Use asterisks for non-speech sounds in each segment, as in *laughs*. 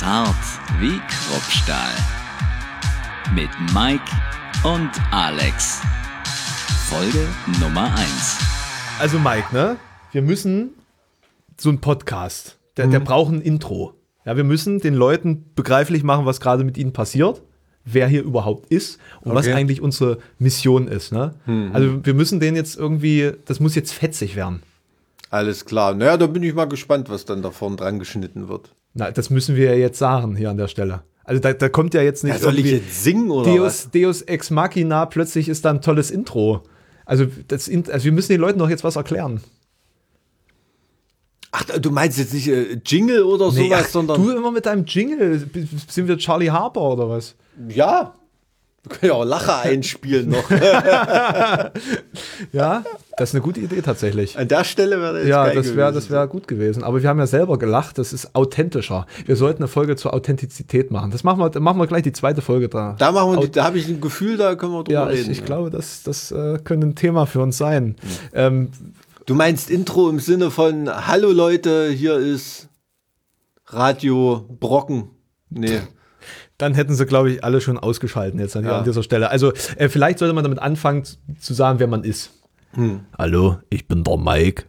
Zart wie Kruppstahl. Mit Mike und Alex. Folge Nummer 1. Also Mike, ne? Wir müssen so ein Podcast, der, der braucht ein Intro. Ja, wir müssen den Leuten begreiflich machen, was gerade mit ihnen passiert, wer hier überhaupt ist und was Okay. eigentlich unsere Mission ist. Ne? Also wir müssen den jetzt irgendwie, das muss jetzt fetzig werden. Alles klar. Naja, da bin ich mal gespannt, was dann da vorn dran geschnitten wird. Na, das müssen wir ja jetzt sagen hier an der Stelle. Also da, da kommt ja jetzt nicht Ja, soll ich jetzt singen oder Deus, Deus Ex Machina, plötzlich ist da ein tolles Intro. Also, das, also wir müssen den Leuten doch jetzt was erklären. Ach, du meinst jetzt nicht äh, Jingle oder Nee, sowas, ach, sondern. du immer mit deinem Jingle. Sind wir Charlie Harper oder was? ja. Wir können ja auch Lacher *laughs* einspielen noch. Ja, das ist eine gute Idee tatsächlich. An der Stelle wäre das Ja, das wäre das wär gut gewesen. Aber wir haben ja selber gelacht, das ist authentischer. Wir sollten eine Folge zur Authentizität machen. Das machen wir, machen wir gleich die zweite Folge da. Da machen wir, die- da habe ich ein Gefühl, da können wir drüber ja, ich, reden. ich glaube, das, das äh, könnte ein Thema für uns sein. Ähm, Du meinst Intro im Sinne von Hallo Leute, hier ist Radio Brocken. Nee. Dann hätten sie, glaube ich, alle schon ausgeschalten jetzt an, Ja. an dieser Stelle. Also, äh, vielleicht sollte man damit anfangen zu- sagen, wer man ist. Hm. Hallo, ich bin der Mike.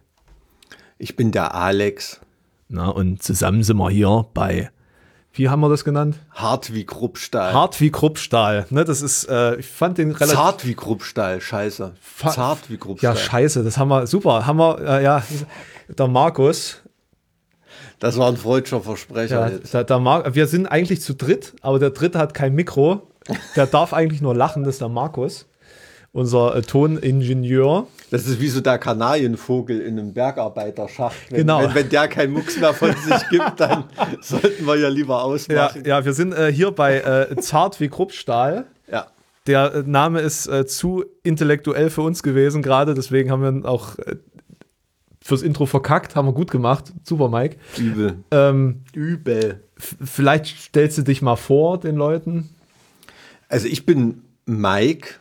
Ich bin der Alex. Na, und zusammen sind wir hier bei, wie haben wir das genannt? Hart wie Kruppstahl. Hart wie Kruppstahl. Ne, das ist, äh, ich fand den relativ. Zart wie Kruppstahl, scheiße. Fa- Zart wie Kruppstahl. Ja, scheiße, das haben wir, super, haben wir, äh, ja, der Markus, Das war ein freudscher Versprecher ja, der, der Mar wir sind eigentlich zu dritt, aber der dritte hat kein Mikro, der darf eigentlich nur lachen, das ist der Markus, unser äh, Toningenieur. Das ist wie so der Kanarienvogel in einem Bergarbeiterschacht. Wenn, Genau. wenn, wenn der keinen Mucks mehr von sich gibt, dann *laughs* sollten wir ja lieber Ja, ausmachen. ja, wir sind äh, hier bei äh, Zart wie Kruppstahl. Ja. Der äh, Name ist äh, zu intellektuell für uns gewesen gerade, deswegen haben wir auch äh, fürs Intro verkackt, haben wir gut gemacht. Super, Mike. Übel. Ähm, Übel. vielleicht stellst du dich mal vor den Leuten. Also ich bin Mike,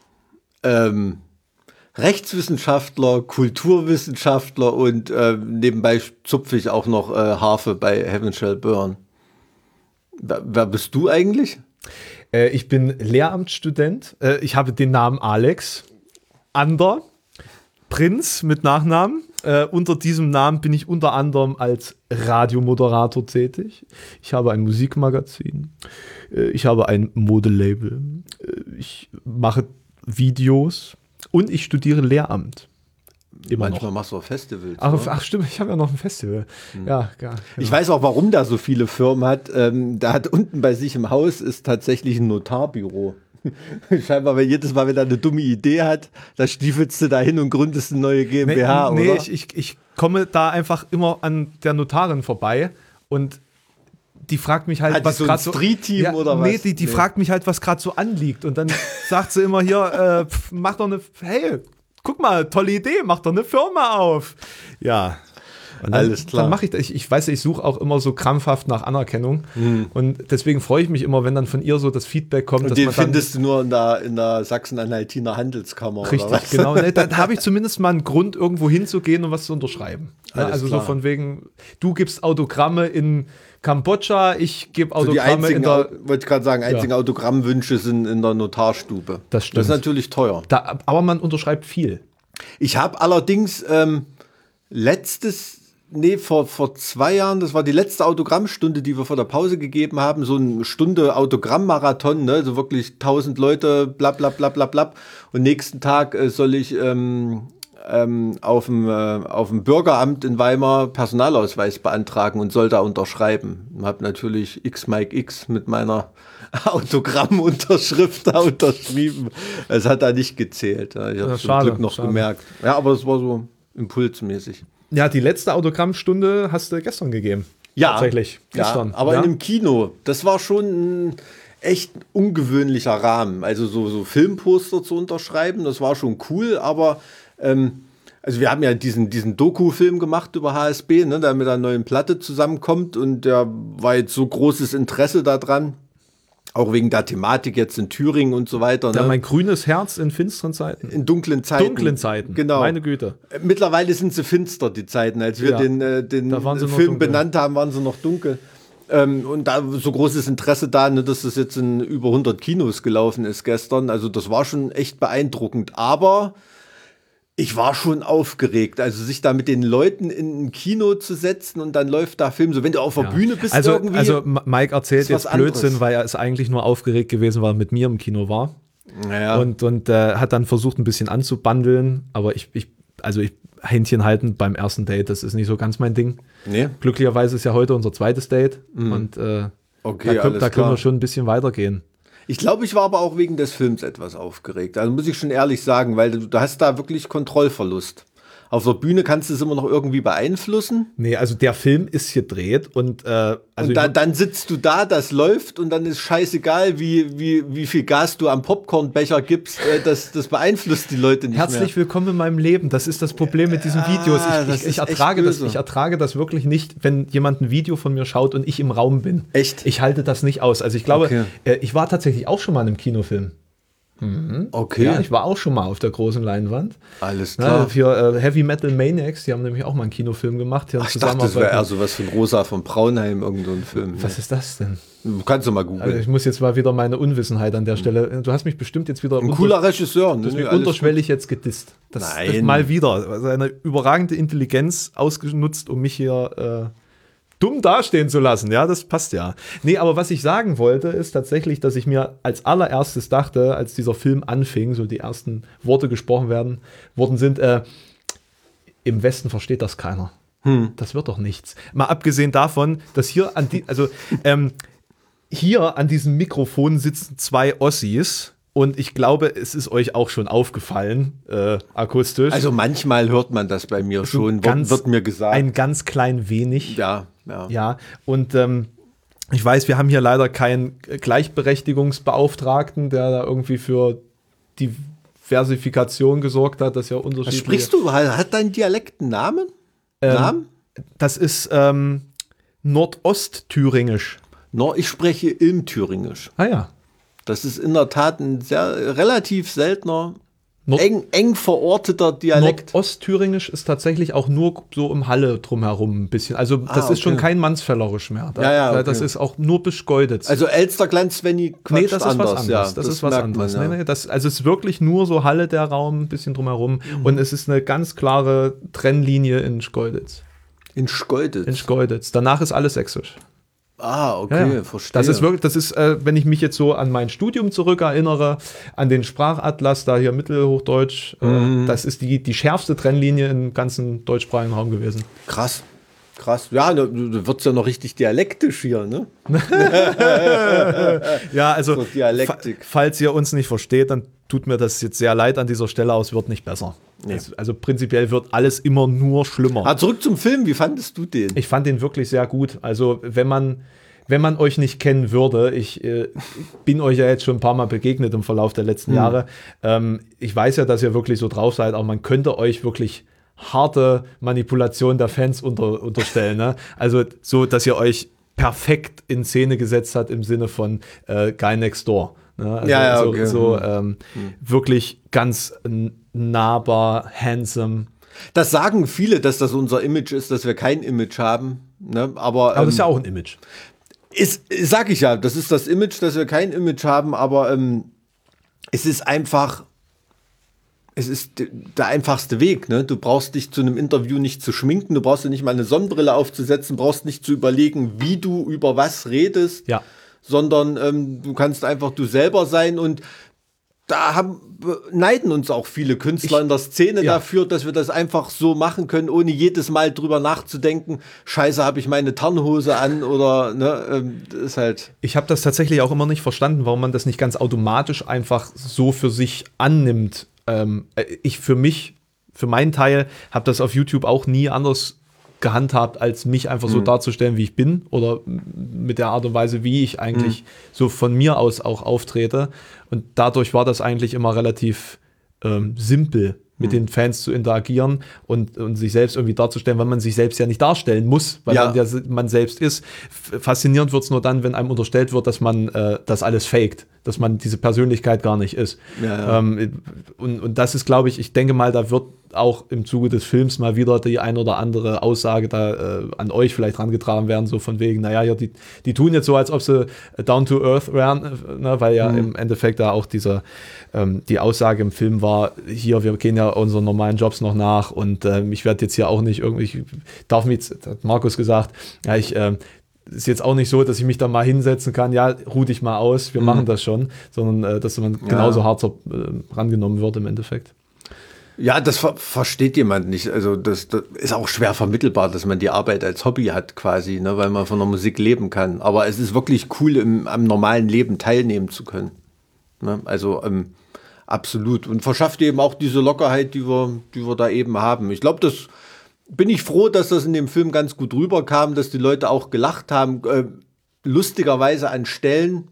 ähm, Rechtswissenschaftler, Kulturwissenschaftler und ähm, nebenbei zupfe ich auch noch äh, Harfe bei Heaven Shall Burn. Wer, wer bist du eigentlich? Äh, ich bin Lehramtsstudent. Äh, ich habe den Namen Alex. Ander. Prinz mit Nachnamen. Äh, unter diesem Namen bin ich unter anderem als Radiomoderator tätig. Ich habe ein Musikmagazin. Äh, ich habe ein Modelabel. Äh, ich mache Videos und ich studiere Lehramt. Immer Manchmal noch. machst du auch Festivals. Ach, ne? ach stimmt, ich habe ja noch ein Festival. Ja, ja, Ich genau. weiß auch, warum da so viele Firmen hat. Ähm, da hat unten bei sich im Haus ist tatsächlich ein Notarbüro. *laughs* Scheinbar, wenn jedes Mal, wenn er eine dumme Idee hat, da stiefelst du da hin und gründest eine neue GmbH, nee, nee oder? ich, ich, ich komme da einfach immer an der Notarin vorbei und die fragt mich halt, Hat was so gerade so. Street-Team oder Nee, was? die, die Nee. fragt mich halt, was gerade so anliegt. Und dann *laughs* sagt sie immer hier, äh, pf, mach doch eine, hey, guck mal, tolle Idee, mach doch eine Firma auf. Ja. Und dann, Alles klar. Dann mache ich das. Ich, ich weiß, ich suche auch immer so krampfhaft nach Anerkennung. Und deswegen freue ich mich immer, wenn dann von ihr so das Feedback kommt. Und den findest du nur in der, in der Sachsen-Anhaltiner Handelskammer, Richtig, genau. Ne, *laughs* da habe ich zumindest mal einen Grund, irgendwo hinzugehen und was zu unterschreiben. Ja, Alles also klar. so von wegen, du gibst Autogramme in Kambodscha, ich gebe So die Autogramme einzigen, in der. Wollte ich gerade sagen, einzigen Autogrammwünsche sind in der Notarstube. Das stimmt. Das ist natürlich teuer. Da, aber man unterschreibt viel. Ich habe allerdings ähm, letztes, nee, vor, vor zwei Jahren, das war die letzte Autogrammstunde, die wir vor der Pause gegeben haben, so eine Stunde Autogrammmarathon, ne, so wirklich 1000 Leute, bla bla bla bla bla. Und nächsten Tag äh, soll ich ähm, ähm, auf dem äh, auf dem Bürgeramt in Weimar Personalausweis beantragen und soll da unterschreiben. Habe natürlich X Mike X mit meiner *laughs* Autogrammunterschrift da unterschrieben. Es hat da nicht gezählt. Ja, Ich habe Ja, es zum Glück noch schade. gemerkt. Ja, aber es war so impulsmäßig. Ja, die letzte Autogrammstunde hast du gestern gegeben. Tatsächlich. Gestern. Ja, aber ja? in einem Kino. Das war schon ein echt ungewöhnlicher Rahmen. Also so, so Filmposter zu unterschreiben, das war schon cool, aber ähm, also wir haben ja diesen, diesen Doku-Film gemacht über HSB, ne, der mit einer neuen Platte zusammenkommt und der war jetzt so großes Interesse daran. Auch wegen der Thematik jetzt in Thüringen und so weiter. Ja, ne? mein grünes Herz in finsteren Zeiten. in dunklen Zeiten. dunklen Zeiten. Genau. Meine Güte. Äh, Mittlerweile sind sie finster, die Zeiten. Als wir Ja. den, äh, den Film benannt haben, waren sie noch dunkel. Ähm, und da so großes Interesse da, ne, dass das jetzt in über 100 Kinos gelaufen ist gestern. Also das war schon echt beeindruckend. Aber ich war schon aufgeregt. Also sich da mit den Leuten in ein Kino zu setzen und dann läuft da Film. So wenn du auf der Ja. Bühne bist also, irgendwie. also Mike erzählt jetzt Blödsinn, anderes. weil er ist eigentlich nur aufgeregt gewesen, weil er mit mir im Kino war. naja. Und, und äh, hat dann versucht, ein bisschen anzubandeln. Aber ich, ich also ich Händchen halten beim ersten Date, das ist nicht so ganz mein Ding. nee. Glücklicherweise ist ja heute unser zweites Date. Und äh, Mhm. Okay, da, können, da können wir schon ein bisschen weitergehen. Ich glaube, ich war aber auch wegen des Films etwas aufgeregt. Also muss ich schon ehrlich sagen, weil du, du hast da wirklich Kontrollverlust. Auf der Bühne kannst du es immer noch irgendwie beeinflussen. Nee, also der Film ist gedreht und äh, also und ich da, dann sitzt du da, das läuft und dann ist scheißegal, wie, wie, wie viel Gas du am Popcornbecher gibst. Äh, das, das beeinflusst die Leute nicht Herzlich mehr. willkommen in meinem Leben. Das ist das Problem mit diesen Videos. Ich, ich, ist ich, echt ertrage das, ich ertrage das wirklich nicht, wenn jemand ein Video von mir schaut und ich im Raum bin. Echt? Ich halte das nicht aus. Also ich glaube, Okay. äh, ich war tatsächlich auch schon mal in einem Kinofilm. Okay, Ja, ich war auch schon mal auf der großen Leinwand. alles Ja, klar. für äh, Heavy Metal Maniacs, die haben nämlich auch mal einen Kinofilm gemacht. Hier in Ach, ich dachte, das wäre eher mit- sowas von Rosa von Braunheim, irgendein Film. Was ist das denn? Du kannst du mal Also googeln. ich muss jetzt mal wieder meine Unwissenheit an der Stelle. Du hast mich bestimmt jetzt wieder Ein cooler Regisseur. Ne? Nee, unterschwellig jetzt gedisst. Das, Nein. das mal wieder. Seine überragende Intelligenz ausgenutzt, um mich hier äh, dumm dastehen zu lassen. Ja, das passt ja. Nee, aber was ich sagen wollte, ist tatsächlich, dass ich mir als allererstes dachte, als dieser Film anfing, so die ersten Worte gesprochen werden, worden sind, äh, im Westen versteht das keiner. Das wird doch nichts. Mal abgesehen davon, dass hier an die, also ähm, hier an diesem Mikrofon sitzen zwei Ossis und ich glaube, es ist euch auch schon aufgefallen, äh, akustisch. Also manchmal hört man das bei mir schon, wird, wird mir gesagt. Ein ganz klein wenig. ja, ja. Ja, und ähm, ich weiß, wir haben hier leider keinen Gleichberechtigungsbeauftragten, der da irgendwie für Diversifikation gesorgt hat, dass ja Was unterschiedliche... sprichst du? Hat hat dein Dialekt einen Namen? Ähm, Namen? Das ist ähm, Nordostthüringisch. No, ich spreche im Thüringisch. Ah ja. Das ist in der Tat ein sehr relativ seltener, Nord- eng, eng verorteter Dialekt. Nordostthüringisch ist tatsächlich auch nur so im Halle drumherum ein bisschen. Also das Ah, ist schon okay. kein Mannsfellerisch mehr. Da, Ja, ja, okay. Das ist auch nur Beschgeudetz. Also Elsterglanz, wenn die quatscht nee, das ist anders. was anderes. Ja, das, ist was anderes. Man, ja. nee, nee, das, also es ist wirklich nur so Halle der Raum, ein bisschen drumherum. Mhm. Und es ist eine ganz klare Trennlinie in Schgeuditz. In Schkeuditz. In Schgeuditz. Danach ist alles sächsisch. Ah, okay, Ja, verstehe. Das ist wirklich, das ist, äh, wenn ich mich jetzt so an mein Studium zurückerinnere, an den Sprachatlas, da hier Mittelhochdeutsch, Mhm. äh, das ist die, die schärfste Trennlinie im ganzen deutschsprachigen Raum gewesen. krass. Krass. Ja, du, du wirst ja noch richtig dialektisch hier, ne? *laughs* Ja, also, So Dialektik. fa- falls ihr uns nicht versteht, dann tut mir das jetzt sehr leid an dieser Stelle, aber es wird nicht besser. Also, also prinzipiell wird alles immer nur schlimmer. Ah, zurück zum Film. Wie fandest du den? Ich fand den wirklich sehr gut. Also, wenn man, wenn man euch nicht kennen würde, ich äh, bin euch ja jetzt schon ein paar Mal begegnet im Verlauf der letzten Jahre. Ähm, ich weiß ja, dass ihr wirklich so drauf seid, aber man könnte euch wirklich harte Manipulation der Fans unter, unterstellen. Ne? Also, so, dass ihr euch perfekt in Szene gesetzt hat im Sinne von äh, Guy Next Door. Ne? Also, Ja, ja, so, okay. so ähm, wirklich ganz nahbar, handsome. Das sagen viele, dass das unser Image ist, dass wir kein Image haben. Ne? Aber, Aber das ist ja ähm, auch ein Image. ist, sag ich ja, das ist das Image, dass wir kein Image haben, aber ähm, es ist einfach, es ist der einfachste Weg. Ne? Du brauchst dich zu einem Interview nicht zu schminken, du brauchst dir nicht mal eine Sonnenbrille aufzusetzen, brauchst nicht zu überlegen, wie du über was redest, Ja. sondern ähm, du kannst einfach du selber sein und da haben, neiden uns auch viele Künstler Ich- in der Szene ja. dafür, dass wir das einfach so machen können, ohne jedes Mal drüber nachzudenken, scheiße, habe ich meine Tarnhose an oder ne, ähm, das ist halt. Ich habe das tatsächlich auch immer nicht verstanden, warum man das nicht ganz automatisch einfach so für sich annimmt. Ähm, äh, ich für mich, für meinen Teil, habe das auf YouTube auch nie anders gehandhabt, als mich einfach so darzustellen, wie ich bin oder mit der Art und Weise, wie ich eigentlich so von mir aus auch auftrete. Und dadurch war das eigentlich immer relativ ähm, simpel, mit den Fans zu interagieren und, und sich selbst irgendwie darzustellen, weil man sich selbst ja nicht darstellen muss, weil Ja. man ja man selbst ist. Faszinierend wird es nur dann, wenn einem unterstellt wird, dass man äh, das alles faked, dass man diese Persönlichkeit gar nicht ist. Ja, ja. Ähm, und, und das ist, glaube ich, ich denke mal, da wird auch im Zuge des Films mal wieder die ein oder andere Aussage da äh, an euch vielleicht rangetragen werden, so von wegen, naja, ja, die, die tun jetzt so, als ob sie down to earth wären, äh, ne, weil ja mhm. im Endeffekt da auch dieser, ähm, die Aussage im Film war, hier, wir gehen ja unseren normalen Jobs noch nach und ähm, ich werde jetzt hier auch nicht irgendwie, ich darf mir jetzt, hat Markus gesagt, ja, ich, ähm, ist jetzt auch nicht so, dass ich mich da mal hinsetzen kann, ja, ruh dich mal aus, wir mhm. machen das schon, sondern äh, dass man genauso ja. hart so, äh, rangenommen wird im Endeffekt. Ja, das ver versteht jemand nicht. Also das, das, ist auch schwer vermittelbar, dass man die Arbeit als Hobby hat quasi, ne, weil man von der Musik leben kann. Aber es ist wirklich cool, im, am normalen Leben teilnehmen zu können. Ne? Also ähm, absolut. Und verschafft eben auch diese Lockerheit, die wir, die wir da eben haben. Ich glaube, das bin ich froh, dass das in dem Film ganz gut rüberkam, dass die Leute auch gelacht haben. Äh, lustigerweise an Stellen,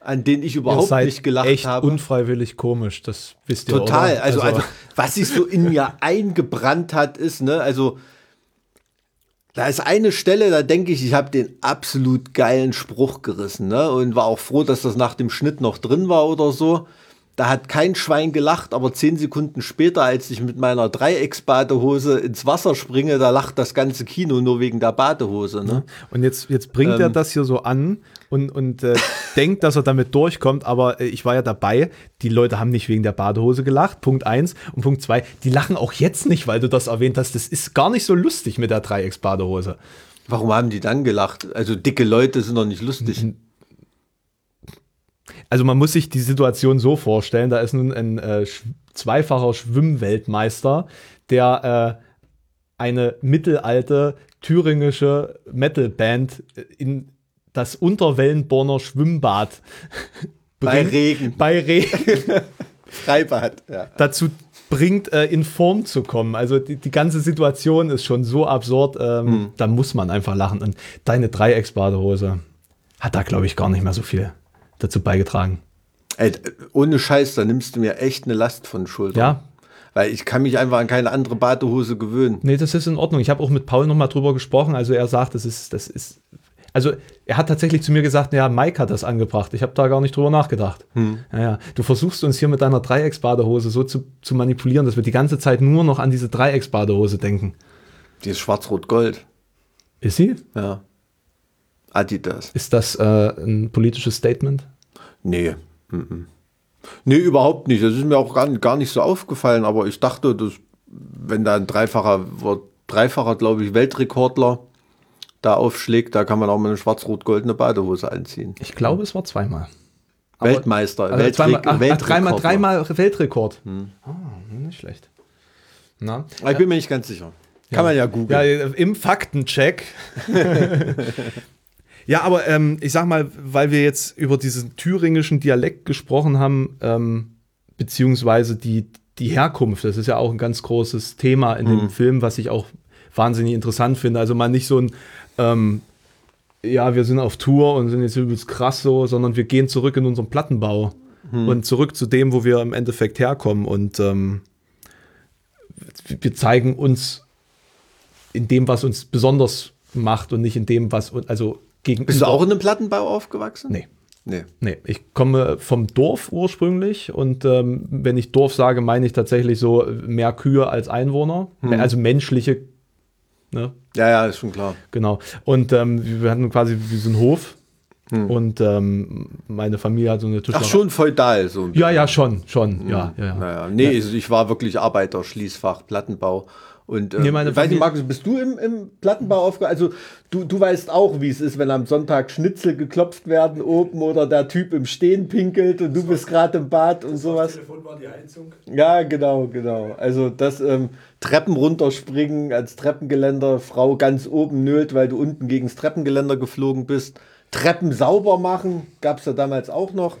an denen ich überhaupt nicht gelacht echt habe. unfreiwillig komisch, das wisst ihr Total, oder? Also, also, also was sich so in mir *laughs* eingebrannt hat, ist, ne, also da ist eine Stelle, da denke ich, ich habe den absolut geilen Spruch gerissen, ne, und war auch froh, dass das nach dem Schnitt noch drin war oder so. Da hat kein Schwein gelacht, aber zehn Sekunden später, als ich mit meiner Dreiecksbadehose ins Wasser springe, da lacht das ganze Kino nur wegen der Badehose. Ne? Und jetzt, jetzt bringt ähm, er das hier so an und, und äh, *laughs* denkt, dass er damit durchkommt, aber äh, ich war ja dabei. Die Leute haben nicht wegen der Badehose gelacht, Punkt eins. Und Punkt zwei, die lachen auch jetzt nicht, weil du das erwähnt hast. Das ist gar nicht so lustig mit der Dreiecksbadehose. Warum haben die dann gelacht? Also dicke Leute sind doch nicht lustig. Also man muss sich die Situation so vorstellen, da ist nun ein äh, zweifacher Schwimmweltmeister, der äh, eine mittelalte thüringische Metalband in das Unterwellenborner Schwimmbad *laughs* bei Regen. Bei Regen. *laughs* Freibad, ja. Dazu bringt, äh, in Form zu kommen. Also die, die ganze Situation ist schon so absurd, ähm, hm. da muss man einfach lachen. Und deine Dreiecksbadehose hat da, glaube ich, gar nicht mehr so viel dazu beigetragen. Ey, ohne Scheiß, da nimmst du mir echt eine Last von Schultern. Ja. Weil ich kann mich einfach an keine andere Badehose gewöhnen. Nee, das ist in Ordnung. Ich habe auch mit Paul nochmal drüber gesprochen. Also er sagt, das ist, das ist. Also er hat tatsächlich zu mir gesagt, ja, Mike hat das angebracht. Ich habe da gar nicht drüber nachgedacht. Hm. Ja, Du versuchst uns hier mit deiner Dreiecksbadehose so zu, zu manipulieren, dass wir die ganze Zeit nur noch an diese Dreiecksbadehose denken. Die ist schwarz-rot-gold. Ist sie? Ja. Adidas. Ist das äh, ein politisches Statement? Nee. Mhm. Nee, überhaupt nicht. Das ist mir auch gar, gar nicht so aufgefallen, aber ich dachte, dass, wenn da ein dreifacher, dreifacher, glaube ich, Weltrekordler da aufschlägt, da kann man auch mal eine schwarz-rot-goldene Badehose anziehen. Ich glaube, es war zweimal. Weltmeister, also Weltre zweimal, ach, ach, dreimal, dreimal Weltrekord. Hm. Oh, nicht schlecht. Na? Ich bin mir nicht ganz sicher. Kann ja. man ja googeln. Ja, im Faktencheck *laughs* *laughs* Ja, aber ähm, ich sag mal, weil wir jetzt über diesen thüringischen Dialekt gesprochen haben, ähm, beziehungsweise die, die Herkunft, das ist ja auch ein ganz großes Thema in mhm. dem Film, was ich auch wahnsinnig interessant finde. Also mal nicht so ein, ähm, ja, wir sind auf Tour und sind jetzt übelst krass so, sondern wir gehen zurück in unseren Plattenbau mhm. und zurück zu dem, wo wir im Endeffekt herkommen. Und ähm, wir zeigen uns in dem, was uns besonders macht und nicht in dem, was, also gegenüber. Bist du auch in einem Plattenbau aufgewachsen? Nee. Nee. nee. Ich komme vom Dorf ursprünglich und ähm, wenn ich Dorf sage, meine ich tatsächlich so mehr Kühe als Einwohner, hm. also menschliche. Ne? Ja, ja, ist schon klar. Genau. Und ähm, wir hatten quasi wie so einen Hof hm. und ähm, meine Familie hat so eine Tischlerei. Ach, schon feudal so. Ja, ja, schon, schon. Hm. Ja, ja, ja. Naja. Nee, ja. ich war wirklich Arbeiter, Schließfach, Plattenbau und äh, nee, meine weiß nicht, Markus, bist du im, im Plattenbau aufgehört? Also du, du weißt auch, wie es ist, wenn am Sonntag Schnitzel geklopft werden oben oder der Typ im Stehen pinkelt und du bist gerade im Bad und sowas. Das Telefon war die Heizung. Ja, genau, genau. Also das ähm, Treppen runterspringen als Treppengeländer, Frau ganz oben nölt, weil du unten gegen das Treppengeländer geflogen bist. Treppen sauber machen, gab es ja damals auch noch.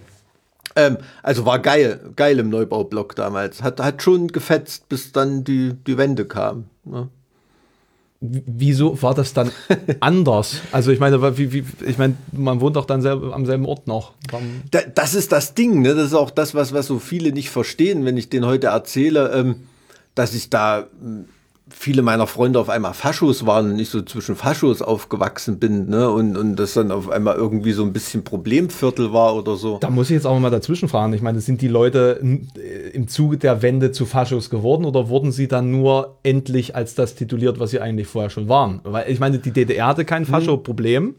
Ähm, also war geil, geil im Neubaublock damals. Hat, hat schon gefetzt, bis dann die, die Wende kam. Ne? Wieso war das dann *laughs* anders? Also ich meine, wie, wie, ich meine, man wohnt doch dann selber, am selben Ort noch. Da, das ist das Ding, ne? Das ist auch das, was, was so viele nicht verstehen, wenn ich denen heute erzähle, ähm, dass ich da viele meiner Freunde auf einmal Faschos waren und ich so zwischen Faschos aufgewachsen bin, ne? Und, und das dann auf einmal irgendwie so ein bisschen Problemviertel war oder so. Da muss ich jetzt auch mal dazwischen fragen. Ich meine, sind die Leute äh, im Zuge der Wende zu Faschos geworden oder wurden sie dann nur endlich als das tituliert, was sie eigentlich vorher schon waren? Weil ich meine, die DDR hatte kein Fascho-Problem.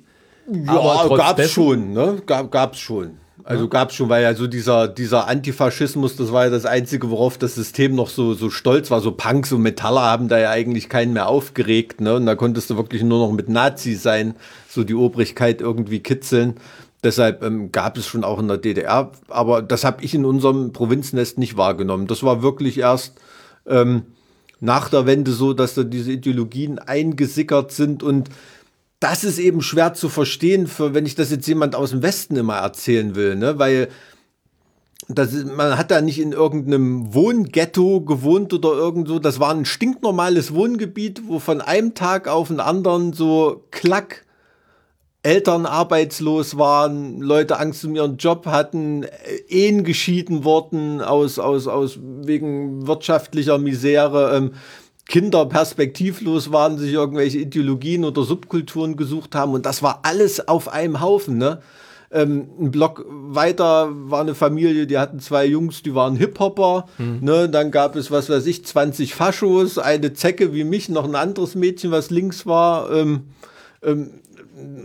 Ja, gab's schon, ne? Gab, gab's schon. Also ja. gab es schon, weil ja so dieser, dieser Antifaschismus, das war ja das Einzige, worauf das System noch so, so stolz war. So Punks und Metaller haben da ja eigentlich keinen mehr aufgeregt. Ne? Und da konntest du wirklich nur noch mit Nazis sein, so die Obrigkeit irgendwie kitzeln. Deshalb ähm, gab es schon auch in der DDR, aber das habe ich in unserem Provinznest nicht wahrgenommen. Das war wirklich erst ähm, nach der Wende so, dass da diese Ideologien eingesickert sind und das ist eben schwer zu verstehen, für, wenn ich das jetzt jemand aus dem Westen immer erzählen will, ne? weil das man hat da nicht in irgendeinem Wohnghetto gewohnt oder irgendwo. Das war ein stinknormales Wohngebiet, wo von einem Tag auf den anderen so klack Eltern arbeitslos waren, Leute Angst um ihren Job hatten, Ehen geschieden wurden aus, aus, aus wegen wirtschaftlicher Misere. Ähm, Kinder perspektivlos waren, sich irgendwelche Ideologien oder Subkulturen gesucht haben und das war alles auf einem Haufen, ne? Ähm, ein Block weiter war eine Familie, die hatten zwei Jungs, die waren Hip-Hopper. Mhm. Ne? Dann gab es, was weiß ich, 20 Faschos, eine Zecke wie mich, noch ein anderes Mädchen, was links war. Ähm, ähm,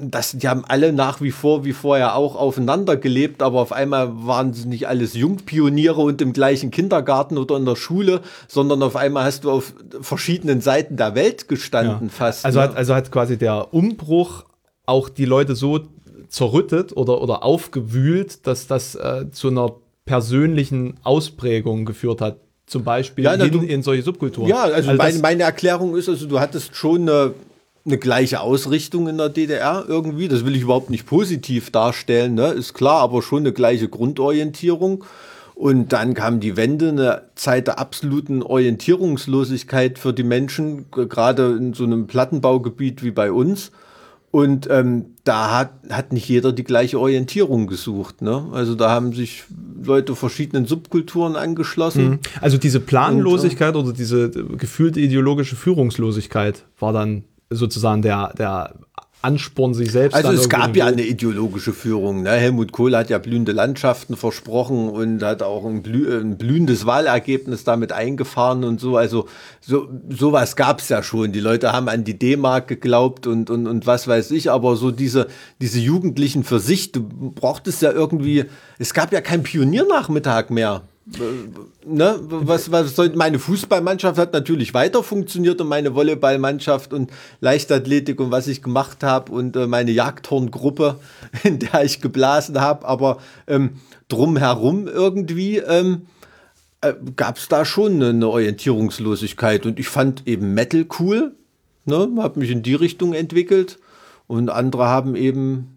das, die haben alle nach wie vor, wie vorher auch, aufeinander gelebt, aber auf einmal waren sie nicht alles Jungpioniere und im gleichen Kindergarten oder in der Schule, sondern auf einmal hast du auf verschiedenen Seiten der Welt gestanden ja. fast. Also, ne? hat, also hat quasi der Umbruch auch die Leute so zerrüttet oder, oder aufgewühlt, dass das äh, zu einer persönlichen Ausprägung geführt hat. Zum Beispiel ja, na, in, du, in solche Subkulturen. Ja, also, also meine, meine Erklärung ist, also du hattest schon eine eine gleiche Ausrichtung in der DDR irgendwie. Das will ich überhaupt nicht positiv darstellen, ne? ist klar, aber schon eine gleiche Grundorientierung. Und dann kam die Wende, eine Zeit der absoluten Orientierungslosigkeit für die Menschen, gerade in so einem Plattenbaugebiet wie bei uns. Und ähm, da hat, hat nicht jeder die gleiche Orientierung gesucht. Ne? Also da haben sich Leute verschiedenen Subkulturen angeschlossen. Mhm. Also diese Planlosigkeit Und, äh, oder diese gefühlte ideologische Führungslosigkeit war dann sozusagen der, der Ansporn, sich selbst. Also es gab ja eine ideologische Führung. Ne? Helmut Kohl hat ja blühende Landschaften versprochen und hat auch ein, blü ein blühendes Wahlergebnis damit eingefahren und so. Also so sowas gab es ja schon. Die Leute haben an die D-Mark geglaubt und, und, und was weiß ich. Aber so diese, diese Jugendlichen für sich, du brauchtest ja irgendwie, es gab ja keinen Pioniernachmittag mehr ne, was, was soll, meine Fußballmannschaft hat natürlich weiter funktioniert und meine Volleyballmannschaft und Leichtathletik und was ich gemacht habe und äh, meine Jagdhorngruppe, *laughs* in der ich geblasen habe, aber ähm, drumherum irgendwie ähm, äh, gab es da schon eine, eine, Orientierungslosigkeit. Und ich fand eben Metal cool, ne, habe mich in die Richtung entwickelt. Und andere haben eben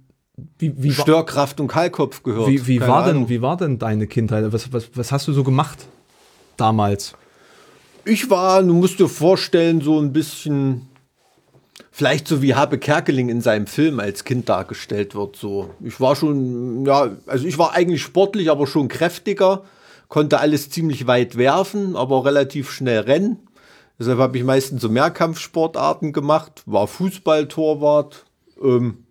wie, wie Störkraft und Kahlkopf gehört. Wie, wie war, denn, wie war denn deine Kindheit? Was, was, was hast du so gemacht damals? Ich war, du musst dir vorstellen, so ein bisschen, vielleicht so wie Habe Kerkeling in seinem Film als Kind dargestellt wird. So. Ich war schon, ja, also ich war eigentlich sportlich, aber schon kräftiger, konnte alles ziemlich weit werfen, aber relativ schnell rennen. Deshalb habe ich meistens so Mehrkampfsportarten gemacht, war Fußballtorwart, ähm,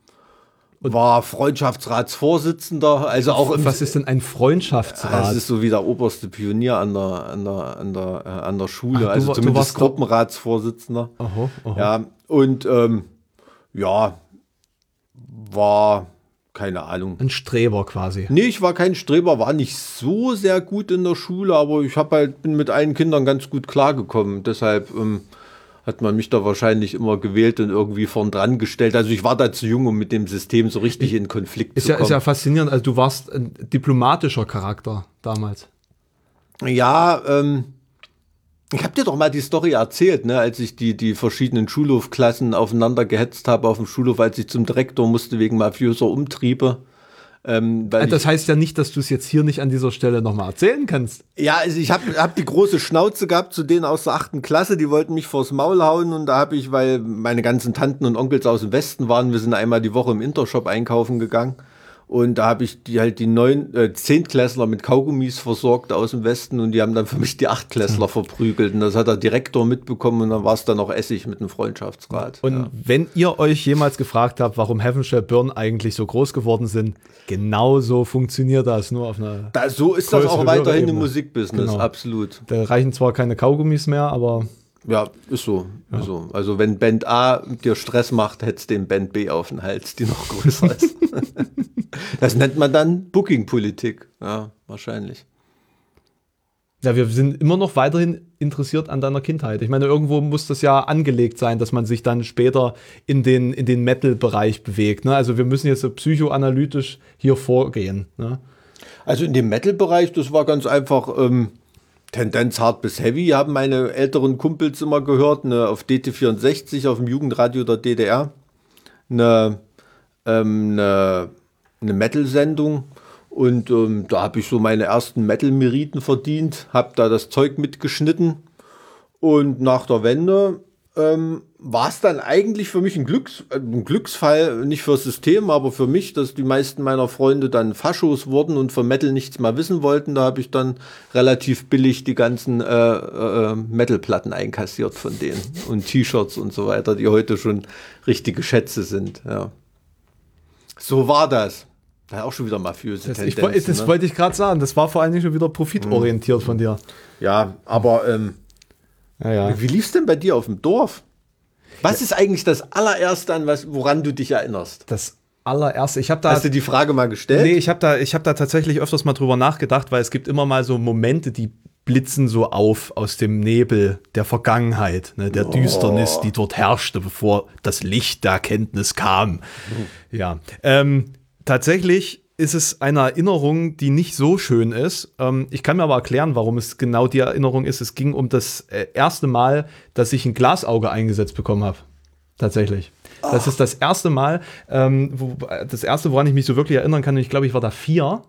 war Freundschaftsratsvorsitzender, also auch im, Was ist denn ein Freundschaftsrat? Das ist so wie der oberste Pionier an der, an der, an der, äh, an der Schule, Ach, also zumindest Gruppenratsvorsitzender. Aha, aha. Ja, und ähm, ja, war keine Ahnung. Ein Streber quasi. Nee, ich war kein Streber, war nicht so sehr gut in der Schule, aber ich hab halt, bin mit allen Kindern ganz gut klargekommen. Deshalb ähm, hat man mich da wahrscheinlich immer gewählt und irgendwie vorn dran gestellt. Also ich war da zu jung, um mit dem System so richtig in Konflikt ist zu ja, kommen. Ist ja faszinierend. Also du warst ein diplomatischer Charakter damals. Ja, ähm, ich habe dir doch mal die Story erzählt, ne, als ich die, die verschiedenen Schulhofklassen aufeinander gehetzt habe auf dem Schulhof, als ich zum Direktor musste wegen mafioser Umtriebe. Ähm, das heißt ja nicht, dass du es jetzt hier nicht an dieser Stelle nochmal erzählen kannst. Ja, also ich habe hab die große Schnauze gehabt zu denen aus der achten Klasse, die wollten mich vors Maul hauen und da habe ich, weil meine ganzen Tanten und Onkels aus dem Westen waren, wir sind einmal die Woche im Intershop einkaufen gegangen Und da habe ich die halt die neun, äh, Zehntklässler mit Kaugummis versorgt aus dem Westen und die haben dann für mich die Achtklässler *laughs* verprügelt. Und das hat der Direktor mitbekommen und dann war es dann noch Essig mit dem Freundschaftsrat. Und ja. wenn ihr euch jemals gefragt habt, warum Heaven Shall Burn eigentlich so groß geworden sind, genau so funktioniert das, nur auf einer. Da, so ist das auch weiterhin im. Musikbusiness, Genau. absolut. Da reichen zwar keine Kaugummis mehr, aber Ja, ist so. Ist so. Also wenn Band A dir Stress macht, hättest du den Band B auf den Hals, die noch größer ist. *laughs* das nennt man dann Booking-Politik. Ja, wahrscheinlich. ja, wir sind immer noch weiterhin interessiert an deiner Kindheit. Ich meine, irgendwo muss das ja angelegt sein, dass man sich dann später in den, in den Metal-Bereich bewegt. Ne? Also wir müssen jetzt so psychoanalytisch hier vorgehen. Ne? Also in dem Metal-Bereich, das war ganz einfach ähm, Tendenz hart bis heavy, haben meine älteren Kumpels immer gehört, ne, auf DT64, auf dem Jugendradio der DDR, eine, ähm, eine, eine Metal-Sendung. Und ähm, da habe ich so meine ersten Metal-Meriten verdient, habe da das Zeug mitgeschnitten. Und nach der Wende ähm, war es dann eigentlich für mich ein, Glücks ein Glücksfall, nicht fürs System, aber für mich, dass die meisten meiner Freunde dann Faschos wurden und von Metal nichts mehr wissen wollten. Da habe ich dann relativ billig die ganzen äh, äh, Metal-Platten einkassiert von denen und T-Shirts und so weiter, die heute schon richtige Schätze sind. Ja. So war das. Da auch schon wieder mafiöse Das, ich, Tendenzen. das ne? wollte ich gerade sagen. Das war vor allen Dingen schon wieder profitorientiert von dir. Ja, aber ähm, Ja, ja. Wie lief's denn bei dir auf dem Dorf? Was ist eigentlich das allererste, an was, woran du dich erinnerst? Das allererste, ich habe da. Hast du die Frage mal gestellt? Nee, ich habe da, ich hab da tatsächlich öfters mal drüber nachgedacht, weil es gibt immer mal so Momente, die blitzen so auf aus dem Nebel der Vergangenheit, ne, der Düsternis, die dort herrschte, bevor das Licht der Erkenntnis kam. Ja, ähm, tatsächlich ist es eine Erinnerung, die nicht so schön ist. Ähm, ich kann mir aber erklären, warum es genau die Erinnerung ist. Es ging um das äh, erste Mal, dass ich ein Glasauge eingesetzt bekommen habe. Tatsächlich. Das ist das erste Mal, ähm, wo, das erste, woran ich mich so wirklich erinnern kann, und ich glaube, ich war da vier.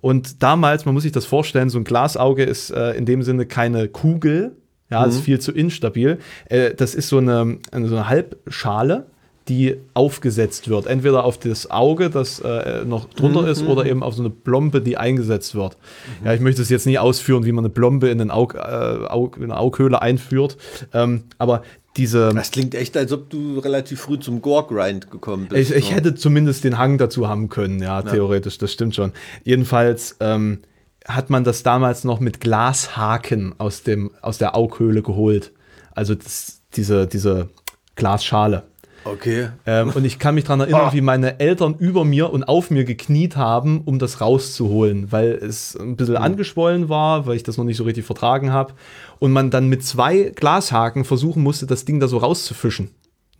Und damals, man muss sich das vorstellen, so ein Glasauge ist äh, in dem Sinne keine Kugel, ja, ist viel zu instabil. Äh, das ist so eine, eine, so eine Halbschale, die aufgesetzt wird. Entweder auf das Auge, das äh, noch drunter ist, oder eben auf so eine Plombe, die eingesetzt wird. Ja, ich möchte es jetzt nie ausführen, wie man eine Plombe in, den Aug, äh, Aug, in eine Aughöhle einführt. Ähm, aber diese. Das klingt echt, als ob du relativ früh zum Gore-Grind gekommen bist. Ich, ich hätte zumindest den Hang dazu haben können, ja, theoretisch, das stimmt schon. Jedenfalls ähm, hat man das damals noch mit Glashaken aus, dem, aus der Aughöhle geholt. Also das, diese, diese Glasschale. Okay. Ähm, und ich kann mich daran erinnern, wie meine Eltern über mir und auf mir gekniet haben, um das rauszuholen, weil es ein bisschen angeschwollen war, weil ich das noch nicht so richtig vertragen habe. Und man dann mit zwei Glashaken versuchen musste, das Ding da so rauszufischen.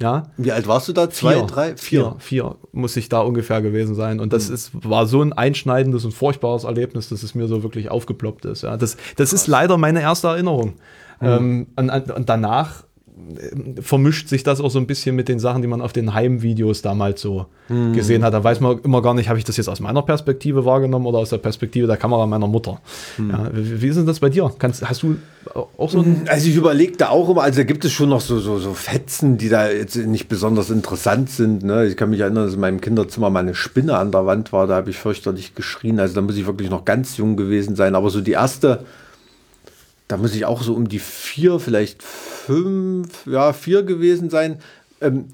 Ja, Wie alt warst du da? Zwei, Vier. drei, vier, vier muss ich da ungefähr gewesen sein. Und das ist, war so ein einschneidendes und furchtbares Erlebnis, dass es mir so wirklich aufgeploppt ist. Ja, das, das ist leider meine erste Erinnerung. Ähm, und, und danach vermischt sich das auch so ein bisschen mit den Sachen, die man auf den Heimvideos damals so gesehen hat. Da weiß man immer gar nicht, habe ich das jetzt aus meiner Perspektive wahrgenommen oder aus der Perspektive der Kamera meiner Mutter. Ja, wie, ist denn das bei dir? Kannst, hast du auch so ein. Also ich überlege da auch immer, also da gibt es schon noch so, so, so Fetzen, die da jetzt nicht besonders interessant sind. Ne? Ich kann mich erinnern, dass in meinem Kinderzimmer mal eine Spinne an der Wand war, da habe ich fürchterlich geschrien. Also da muss ich wirklich noch ganz jung gewesen sein. Aber so die erste, da muss ich auch so um die vier, vielleicht fünf, ja, vier gewesen sein. Ähm,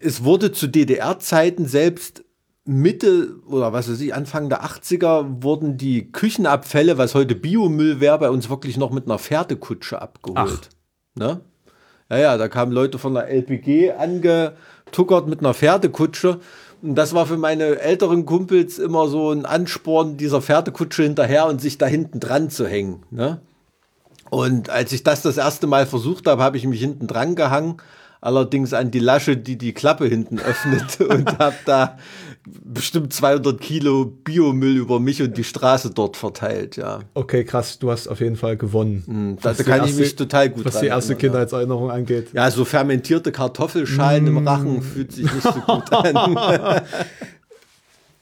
es wurde zu DDR-Zeiten selbst Mitte oder was weiß ich, Anfang der 80er wurden die Küchenabfälle, was heute Biomüll wäre, bei uns wirklich noch mit einer Pferdekutsche abgeholt. Ne? Ja, ja, da kamen Leute von der LPG angetuckert mit einer Pferdekutsche. Und das war für meine älteren Kumpels immer so ein Ansporn, dieser Pferdekutsche hinterher und sich da hinten dran zu hängen. Ne? Und als ich das das erste Mal versucht habe, habe ich mich hinten dran gehangen, allerdings an die Lasche, die die Klappe hinten *laughs* öffnet und habe da bestimmt 200 Kilo Biomüll über mich und die Straße dort verteilt. Ja, Okay, krass, du hast auf jeden Fall gewonnen. da, Was da kann ich erste- mich total gut Was die erste erinnern, ja. Kindheitserinnerung angeht. Ja, so fermentierte Kartoffelschalen im Rachen fühlt sich nicht so gut an. *laughs*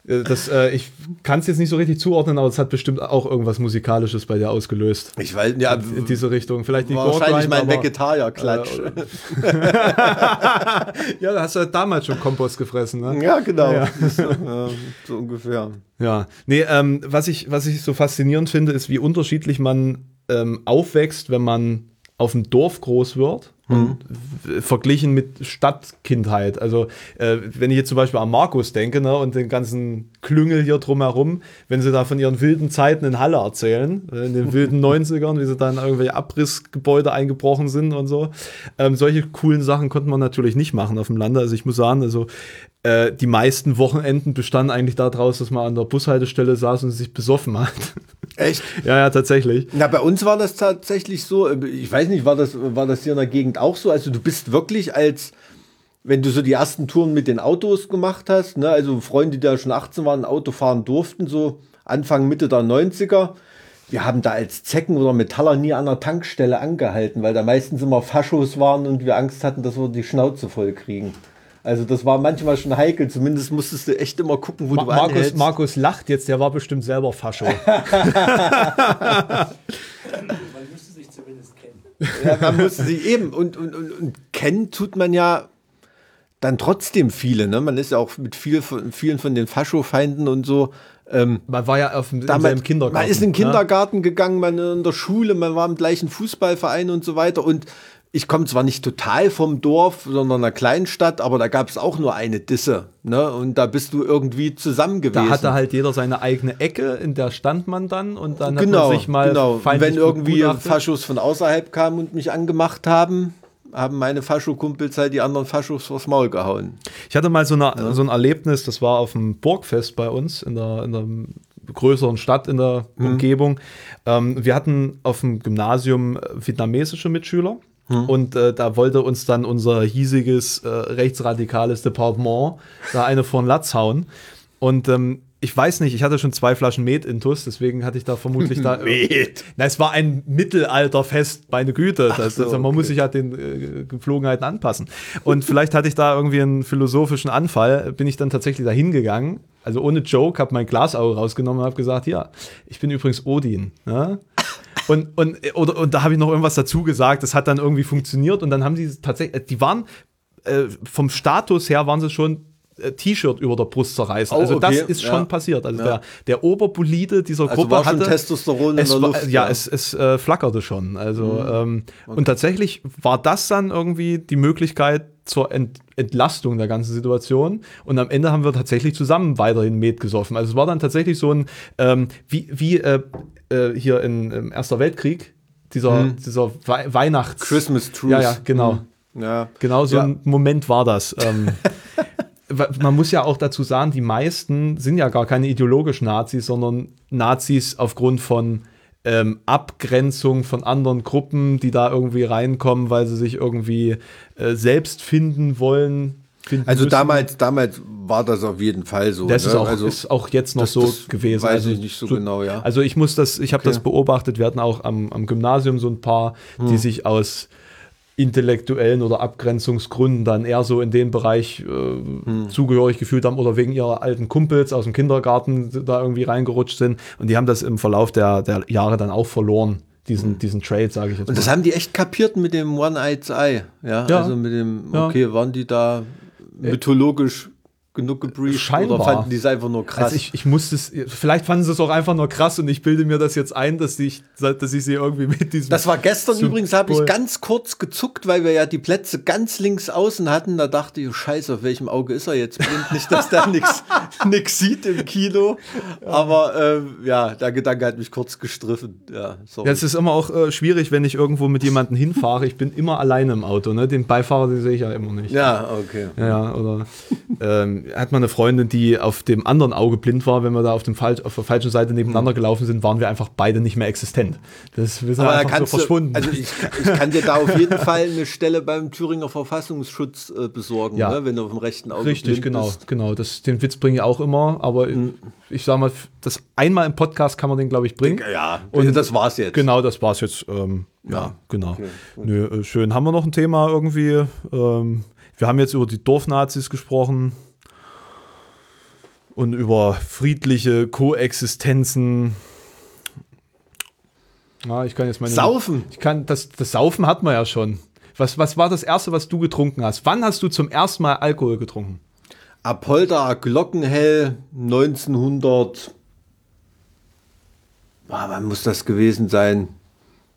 Äh, Das, äh, ich kann es jetzt nicht so richtig zuordnen, aber es hat bestimmt auch irgendwas Musikalisches bei dir ausgelöst. Ich weiß, ja, In diese Richtung. Vielleicht nicht wahrscheinlich Gore mein Vegetarier-Klatsch. *laughs* Ja, da hast du ja damals schon Kompost gefressen, ne? ja, genau. Ja. So, ja, so ungefähr. Ja, nee, ähm, was, ich, was ich so faszinierend finde, ist, wie unterschiedlich man ähm, aufwächst, wenn man auf dem Dorf groß wird. Und w- verglichen mit Stadtkindheit. Also, äh, wenn ich jetzt zum Beispiel an Markus denke ne, und den ganzen Klüngel hier drumherum, wenn sie da von ihren wilden Zeiten in Halle erzählen, äh, in den *laughs* wilden 90ern, wie sie dann in irgendwelche Abrissgebäude eingebrochen sind und so. Ähm, solche coolen Sachen konnte man natürlich nicht machen auf dem Lande. Also, ich muss sagen, also äh, die meisten Wochenenden bestanden eigentlich daraus, dass man an der Bushaltestelle saß und sich besoffen hat. *laughs* Echt? ja, ja, tatsächlich. Na, bei uns war das tatsächlich so, äh, ich weiß nicht, war das, war das hier in der Gegend auch so? Also du bist wirklich als, wenn du so die ersten Touren mit den Autos gemacht hast, ne, also Freunde, die da schon 18 waren, Auto fahren durften, so Anfang, Mitte der 90er, wir haben da als Zecken oder Metaller nie an der Tankstelle angehalten, weil da meistens immer Faschos waren und wir Angst hatten, dass wir die Schnauze voll kriegen. Also das war manchmal schon heikel, zumindest musstest du echt immer gucken, wo Ma du Markus, anhältst. Markus lacht jetzt, der war bestimmt selber Fascho. *laughs* Man müsste sich zumindest kennen. Ja, man muss sie eben und, und, und, und kennen tut man ja dann trotzdem viele. Ne? Man ist ja auch mit viel, vielen von den Faschofeinden und so. Ähm, Man war ja auf dem, damals- im Kindergarten. Man ist in den ne? Kindergarten gegangen, man in der Schule, man war im gleichen Fußballverein und so weiter. Und ich komme zwar nicht total vom Dorf, sondern einer kleinen Stadt, aber da gab es auch nur eine Disse. Ne? Und da bist du irgendwie zusammen gewesen. Da hatte halt jeder seine eigene Ecke, in der stand man dann und dann genau, hat man sich mal genau. Wenn irgendwie. Faschos von außerhalb kamen und mich angemacht haben, haben meine Faschokumpels halt die anderen Faschos vors Maul gehauen. Ich hatte mal so, eine, so ein Erlebnis, das war auf dem Burgfest bei uns in der, in der größeren Stadt in der Mhm. Umgebung. Ähm, wir hatten auf dem Gymnasium vietnamesische Mitschüler. Mhm. Und äh, da wollte uns dann unser hiesiges äh, rechtsradikales Departement da eine vor den Latz hauen. Und ähm, ich weiß nicht, ich hatte schon zwei Flaschen Met intus, deswegen hatte ich da vermutlich da. *laughs* Met. Na, es war ein Mittelalterfest, meine Güte. Das, so, also man okay. muss sich halt den äh, Gepflogenheiten anpassen. Und vielleicht hatte ich da irgendwie einen philosophischen Anfall, bin ich dann tatsächlich da hingegangen, also ohne Joke, habe mein Glasauge rausgenommen und habe gesagt, ja, ich bin übrigens Odin. Ne? Und, und, oder, und da habe ich noch irgendwas dazu gesagt, das hat dann irgendwie funktioniert und dann haben die tatsächlich, die waren äh, vom Status her waren sie schon äh, T-Shirt über der Brust zerreißen. Oh, also okay, das ist ja. schon passiert. Also Ja. der, der Oberbolide dieser Also Gruppe war schon hatte Testosteron in es der war, Luft, Ja, ja. es, es äh, flackerte schon. Also ähm, und tatsächlich war das dann irgendwie die Möglichkeit zur Ent Entlastung der ganzen Situation. Und am Ende haben wir tatsächlich zusammen weiterhin Met gesoffen. Also es war dann tatsächlich so ein ähm, wie wie äh, äh, hier in, im Erster Weltkrieg dieser dieser Wei Weihnachts Christmas Truce. Ja, ja, genau. Ja. Genau so Ja. ein Moment war das. Ähm, *laughs* man muss ja auch dazu sagen, die meisten sind ja gar keine ideologischen Nazis, sondern Nazis aufgrund von ähm, Abgrenzung von anderen Gruppen, die da irgendwie reinkommen, weil sie sich irgendwie äh, selbst finden wollen. Finden Also müssen. damals, damals war das auf jeden Fall so. Das ne? ist, auch, also, ist auch jetzt noch das- so das gewesen. weiß also ich nicht so genau, ja. Also ich muss das, ich habe das beobachtet. Wir hatten auch am, am Gymnasium so ein paar, Hm. die sich aus intellektuellen oder Abgrenzungsgründen dann eher so in den Bereich äh, Hm. zugehörig gefühlt haben oder wegen ihrer alten Kumpels aus dem Kindergarten da irgendwie reingerutscht sind. Und die haben das im Verlauf der, der Jahre dann auch verloren, diesen, diesen Trade, sage ich jetzt Hm. und das mal. haben die echt kapiert mit dem One-Eyed Eye. Ja, Ja. also mit dem, Ja. okay, waren die da mythologisch genug gebrieft Scheinbar. oder fanden die es einfach nur krass? Also ich, ich musste es, vielleicht fanden sie es auch einfach nur krass und ich bilde mir das jetzt ein, dass ich, dass ich sie irgendwie mit diesem. Das war gestern Symbol- übrigens, habe ich ganz kurz gezuckt, weil wir ja die Plätze ganz links außen hatten. Da dachte ich, oh, scheiße, auf welchem Auge ist er jetzt blind? *laughs* Nicht, dass der nichts sieht im Kino. Aber ähm, ja, der Gedanke hat mich kurz gestriffen. Ja, sorry. Es ist immer auch äh, schwierig, wenn ich irgendwo mit jemandem hinfahre. Ich bin immer alleine im Auto. Ne? Den Beifahrer, den sehe ich ja immer nicht. ja, okay. Ja, ja, oder ähm, hat man eine Freundin, die auf dem anderen Auge blind war, wenn wir da auf, dem Fal auf der falschen Seite nebeneinander gelaufen sind, waren wir einfach beide nicht mehr existent. Das, sind Aber einfach so verschwunden. du, also ich, ich kann dir da auf jeden *laughs* Fall eine Stelle beim Thüringer Verfassungsschutz äh, besorgen, Ja. ne, wenn du auf dem rechten Auge Richtig, blind genau, bist. genau. Das, den Witz bringe ich auch immer, aber ich sag mal, das einmal im Podcast kann man den, glaube ich, bringen. Ja, Und das war's jetzt. Genau, das war's jetzt. Ähm, ja, Ja. genau. Okay. Nö, äh, schön. Haben wir noch ein Thema irgendwie? Ähm, wir haben jetzt über die Dorfnazis gesprochen. Und über friedliche Koexistenzen. Ja, ich kann jetzt meine. Saufen. Ich kann, das, das Saufen hat man ja schon. Was, was war das erste, was du getrunken hast? Wann hast du zum ersten Mal Alkohol getrunken? Apolda Glockenhell 1900. Ah, wann muss das gewesen sein?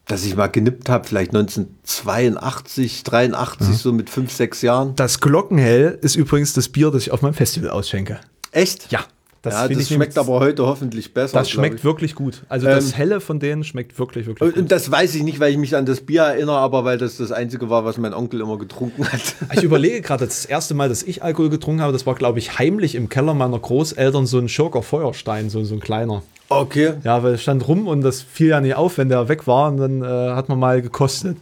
Dass ich mal genippt habe, vielleicht 1982, 83, so mit fünf, sechs Jahren. Das Glockenhell ist übrigens das Bier, das ich auf meinem Festival ausschenke. Echt? Ja. Das, ja, das schmeckt aber heute hoffentlich besser. Das schmeckt ich. wirklich gut. Also das Ähm, Helle von denen schmeckt wirklich, wirklich Und, gut. und das weiß ich nicht, weil ich mich an das Bier erinnere, aber weil das das Einzige war, was mein Onkel immer getrunken hat. Ich *laughs* überlege gerade, das erste Mal, dass ich Alkohol getrunken habe, das war, glaube ich, heimlich im Keller meiner Großeltern so ein Schurker Feuerstein, so, so ein kleiner. Okay. Ja, weil es stand rum und das fiel ja nicht auf, wenn der weg war und dann äh, hat man mal gekostet.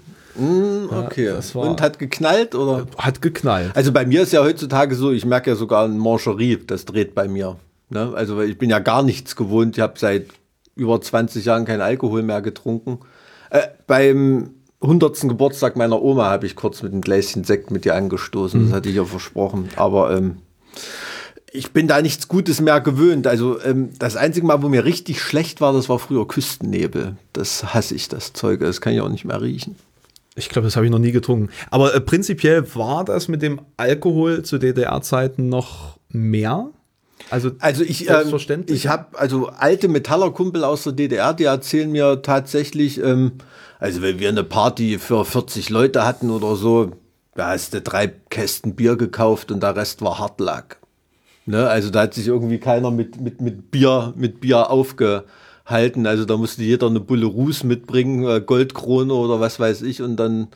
Okay. das war- Und hat geknallt oder? Hat geknallt. Also bei mir ist ja heutzutage so, ich merke ja sogar ein Mancherie, das dreht bei mir. Ne? Also ich bin ja gar nichts gewohnt. Ich habe seit über 20 Jahren keinen Alkohol mehr getrunken. Äh, beim 100. Geburtstag meiner Oma habe ich kurz mit einem Gläschen Sekt mit ihr angestoßen. Das hatte ich ja versprochen. Aber ähm, ich bin da nichts Gutes mehr gewöhnt. Also ähm, das einzige Mal, wo mir richtig schlecht war, das war früher Küstennebel. Das hasse ich, das Zeug. Das kann ich auch nicht mehr riechen. Ich glaube, das habe ich noch nie getrunken. Aber äh, prinzipiell war das mit dem Alkohol zu DDR-Zeiten noch mehr? Also, Also ich, ähm, Selbstverständlich. ich habe also alte Metallerkumpel aus der DDR, die erzählen mir tatsächlich, ähm, also wenn wir eine Party für 40 Leute hatten oder so, da hast du drei Kästen Bier gekauft und der Rest war Hartlack. Ne? Also da hat sich irgendwie keiner mit, mit, mit, Bier, mit Bier aufgehalten. Also da musste jeder eine Bulle Ruß mitbringen, äh, Goldkrone oder was weiß ich und dann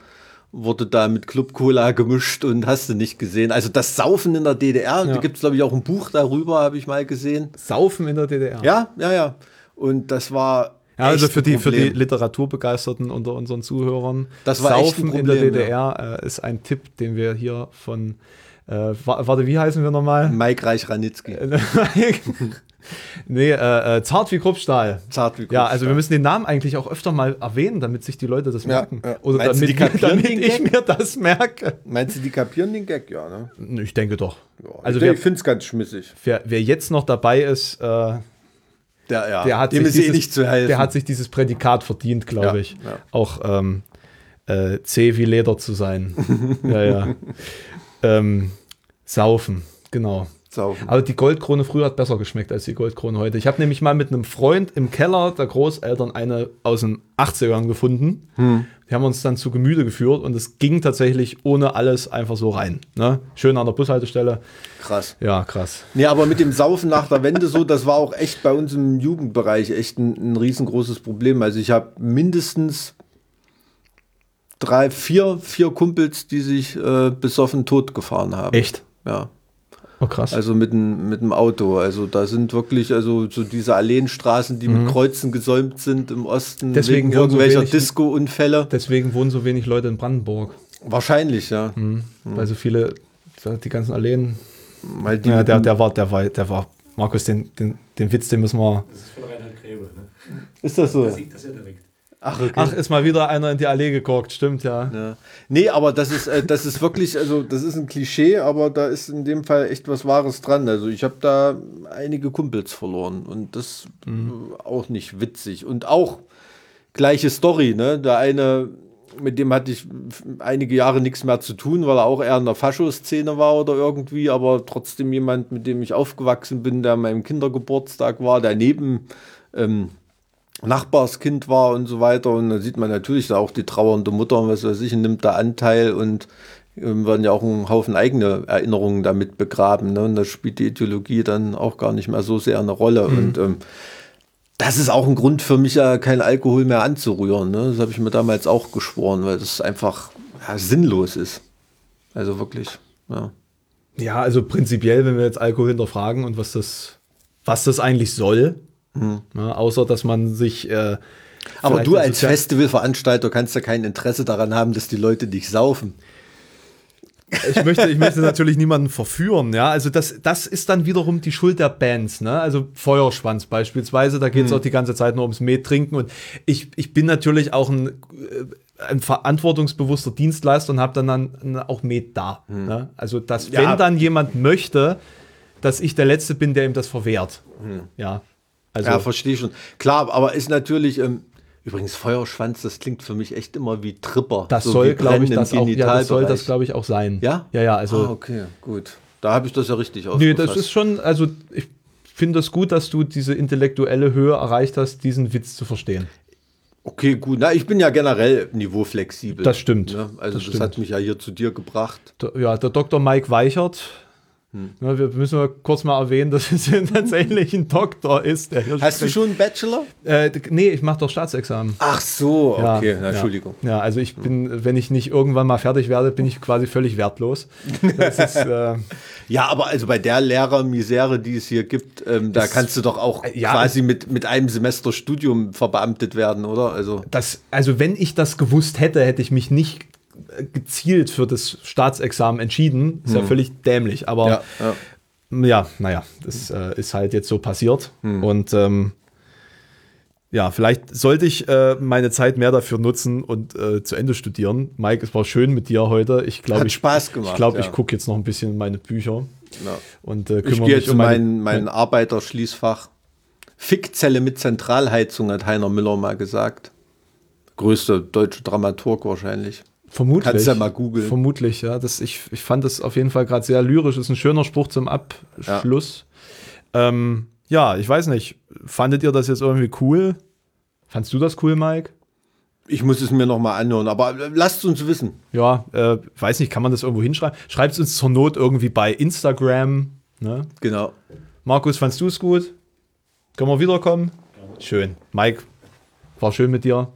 wurde da mit Club Cola gemischt und hast du nicht gesehen. Also das Saufen in der DDR, da gibt es glaube ich auch ein Buch darüber, habe ich mal gesehen. Saufen in der DDR. Ja, ja, ja. Und das war. Ja, also für die, für die Problem. Literaturbegeisterten unter unseren Zuhörern. Das Saufen ein in der Problem, DDR äh, ist ein Tipp, den wir hier von, äh, wa- warte, wie heißen wir nochmal? Mike Reich-Ranitzky. *laughs* *laughs* nee, äh, äh, Zart wie Kruppstahl. Zart wie Ja, Kruppstahl. also wir müssen den Namen eigentlich auch öfter mal erwähnen, damit sich die Leute das merken. ja. Oder Meinst du, damit, die kapieren damit den ich Gag? mir das merke. Meinst du, die kapieren den Gag? Ja, ne? Ich denke doch. Ja, Also ich ich finde es ganz schmissig. wer, wer jetzt noch dabei ist, äh, Der, ja, der hat dem sich ist eh dieses, nicht zu helfen. Der hat sich dieses Prädikat verdient, glaube Ja, ich. ja. Auch ähm, äh, zäh wie Leder zu sein. *laughs* ja, ja. Ähm, saufen, genau. Saufen. Aber die Goldkrone früher hat besser geschmeckt als die Goldkrone heute. Ich habe nämlich mal mit einem Freund im Keller der Großeltern eine aus den 80ern gefunden. Hm. Die haben uns dann zu Gemüte geführt und es ging tatsächlich ohne alles einfach so rein. Ne? Schön an der Bushaltestelle. Krass. Ja, krass. Nee, aber mit dem Saufen nach der Wende so, das war auch echt bei uns im Jugendbereich echt ein, ein riesengroßes Problem. Also ich habe mindestens drei, vier, vier Kumpels, die sich äh, besoffen tot gefahren haben. Echt? Ja. Oh, krass. Also mit dem, mit dem Auto. Also da sind wirklich, also so diese Alleenstraßen, die mit Kreuzen gesäumt sind im Osten, Mhm. Deswegen wegen wohnen so irgendwelcher wenig- Disco-Unfälle. Deswegen wohnen so wenig Leute in Brandenburg. Wahrscheinlich, ja. Mhm. Weil so viele, die ganzen Alleen. Weil die Ja, der, der war, der war, der war. Markus, den, den, den Witz, den müssen wir. Das ist von Reinhard Grebe. Ne? ist das so? Da sieht das ja direkt. Ach, okay. Ach, ist mal wieder einer in die Allee gekorkt, stimmt, ja. Ja. Nee, aber das ist, äh, das ist wirklich, also das ist ein Klischee, aber da ist in dem Fall echt was Wahres dran. Also ich habe da einige Kumpels verloren und das Mhm. äh, auch nicht witzig. Und auch gleiche Story, ne? Der eine, mit dem hatte ich einige Jahre nichts mehr zu tun, weil er auch eher in der Fascho-Szene war oder irgendwie, aber trotzdem jemand, mit dem ich aufgewachsen bin, der an meinem Kindergeburtstag war, der neben ähm, Nachbarskind war und so weiter. Und da sieht man natürlich auch die trauernde Mutter und was weiß ich, nimmt da Anteil und ähm, werden ja auch ein Haufen eigene Erinnerungen damit begraben. Ne? Und da spielt die Ideologie dann auch gar nicht mehr so sehr eine Rolle. Und ähm, das ist auch ein Grund für mich, ja kein Alkohol mehr anzurühren. Ne? Das habe ich mir damals auch geschworen, weil das einfach ja, sinnlos ist. Also wirklich, ja. Ja, also prinzipiell, wenn wir jetzt Alkohol hinterfragen und was das, was das eigentlich soll, ne, außer dass man sich. Äh, Aber du als Festivalveranstalter kannst ja kein Interesse daran haben, dass die Leute dich saufen. ich möchte, ich möchte *laughs* natürlich niemanden verführen, ja. Also das, das ist dann wiederum die Schuld der Bands, ne? Also Feuerschwanz beispielsweise, da geht es auch die ganze Zeit nur ums Met trinken. Und ich, ich bin natürlich auch ein, äh, ein verantwortungsbewusster Dienstleister und habe dann, dann auch Met da. Ne? Also dass, Ja. wenn dann jemand möchte, dass ich der Letzte bin, der ihm das verwehrt. Ja. Also, ja, verstehe schon. Klar, aber ist natürlich, ähm, übrigens Feuerschwanz, das klingt für mich echt immer wie Tripper. das So soll, glaube ich, das auch, ja, das soll das, glaube ich, auch sein. Ja? Ja, ja, also. ah, okay, gut. Da habe ich das ja richtig Nee, aufgefasst. das ist schon, also ich finde es gut, dass du diese intellektuelle Höhe erreicht hast, diesen Witz zu verstehen. Okay, gut. Na, ich bin ja generell niveauflexibel. Das stimmt. Ne? Also Das das, stimmt. hat mich ja hier zu dir gebracht. Ja, der Dr. Mike Weichert, Hm. wir müssen mal kurz mal erwähnen, dass es *laughs* tatsächlich ein Doktor ist. Der hier Hast du spricht. schon einen Bachelor? Äh, nee, ich mache doch Staatsexamen. Ach so, Ja, okay. Na, ja. Entschuldigung. Ja, also ich bin, wenn ich nicht irgendwann mal fertig werde, bin ich quasi völlig wertlos. Ist, äh, *laughs* Ja, aber also bei der Lehrermisere, die es hier gibt, ähm, da kannst du doch auch ja, quasi mit, mit einem Semester Studium verbeamtet werden, oder? Also das, also wenn ich das gewusst hätte, hätte ich mich nicht äh, gezielt für das Staatsexamen entschieden. Ist ja völlig dämlich, aber ja, ja. Ja, naja, das äh, ist halt jetzt so passiert. Und ähm, ja, vielleicht sollte ich äh, meine Zeit mehr dafür nutzen und äh, zu Ende studieren. Mike, es war schön mit dir heute. Ich glaube, Hat ich, Spaß gemacht, Ich glaube, ja. ich gucke jetzt noch ein bisschen in meine Bücher Ja. und äh, Ich kümmere gehe mich jetzt um mein, mein Arbeiterschließfach. Fickzelle mit Zentralheizung, hat Heiner Müller mal gesagt. Größte deutsche Dramaturg wahrscheinlich. Vermutlich. Kannst ja mal googeln. Vermutlich, ja. Das, ich, ich fand das auf jeden Fall gerade sehr lyrisch. Ist ein schöner Spruch zum Abschluss. Ja. Ähm, ja, ich weiß nicht. Fandet ihr das jetzt irgendwie cool? Fandst du das cool, Mike? Ich muss es mir nochmal anhören, aber äh, lasst uns wissen. Ja, äh, weiß nicht, kann man das irgendwo hinschreiben? Schreibt es uns zur Not irgendwie bei Instagram. Ne? Genau. Markus, fandst du es gut? Können wir wiederkommen? Schön. Mike, war schön mit dir.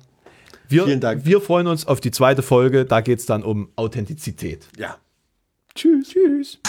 Wir, Vielen Dank. Wir freuen uns auf die zweite Folge. Da geht es dann um Authentizität. Ja. Tschüss. Tschüss.